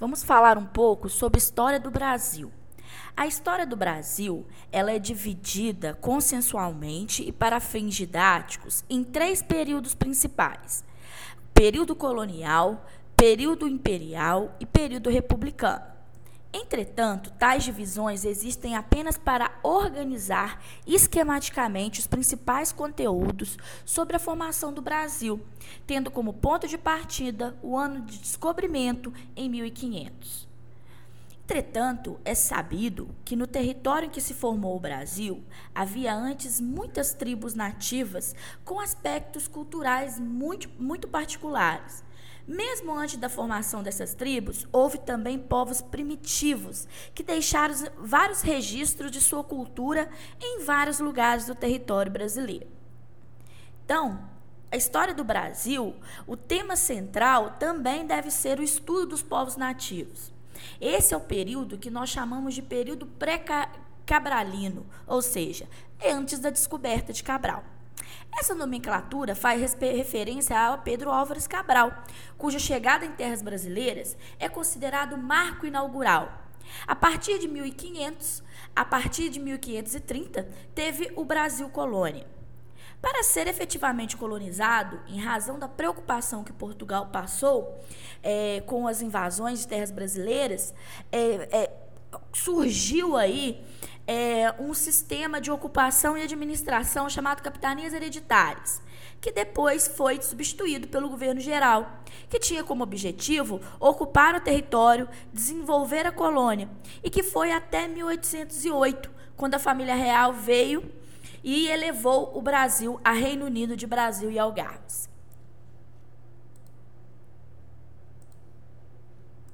vamos falar um pouco sobre história do Brasil. A história do Brasil, ela é dividida consensualmente e para fins didáticos em três períodos principais: período colonial, período imperial e período republicano. Entretanto, tais divisões existem apenas para organizar esquematicamente os principais conteúdos sobre a formação do Brasil, tendo como ponto de partida o ano de descobrimento em 1500. Entretanto, é sabido que no território em que se formou o Brasil havia antes muitas tribos nativas com aspectos culturais muito, muito particulares mesmo antes da formação dessas tribos, houve também povos primitivos que deixaram vários registros de sua cultura em vários lugares do território brasileiro. Então, a história do Brasil, o tema central também deve ser o estudo dos povos nativos. Esse é o período que nós chamamos de período pré-cabralino, ou seja, é antes da descoberta de Cabral. Essa nomenclatura faz referência a Pedro Álvares Cabral, cuja chegada em terras brasileiras é considerado marco inaugural. A partir de 1500, a partir de 1530, teve o Brasil colônia. Para ser efetivamente colonizado, em razão da preocupação que Portugal passou é, com as invasões de terras brasileiras, é, é, surgiu aí é, um sistema de ocupação e administração chamado capitanias hereditárias, que depois foi substituído pelo governo geral, que tinha como objetivo ocupar o território, desenvolver a colônia, e que foi até 1808, quando a família real veio e elevou o Brasil a Reino Unido de Brasil e Algarves.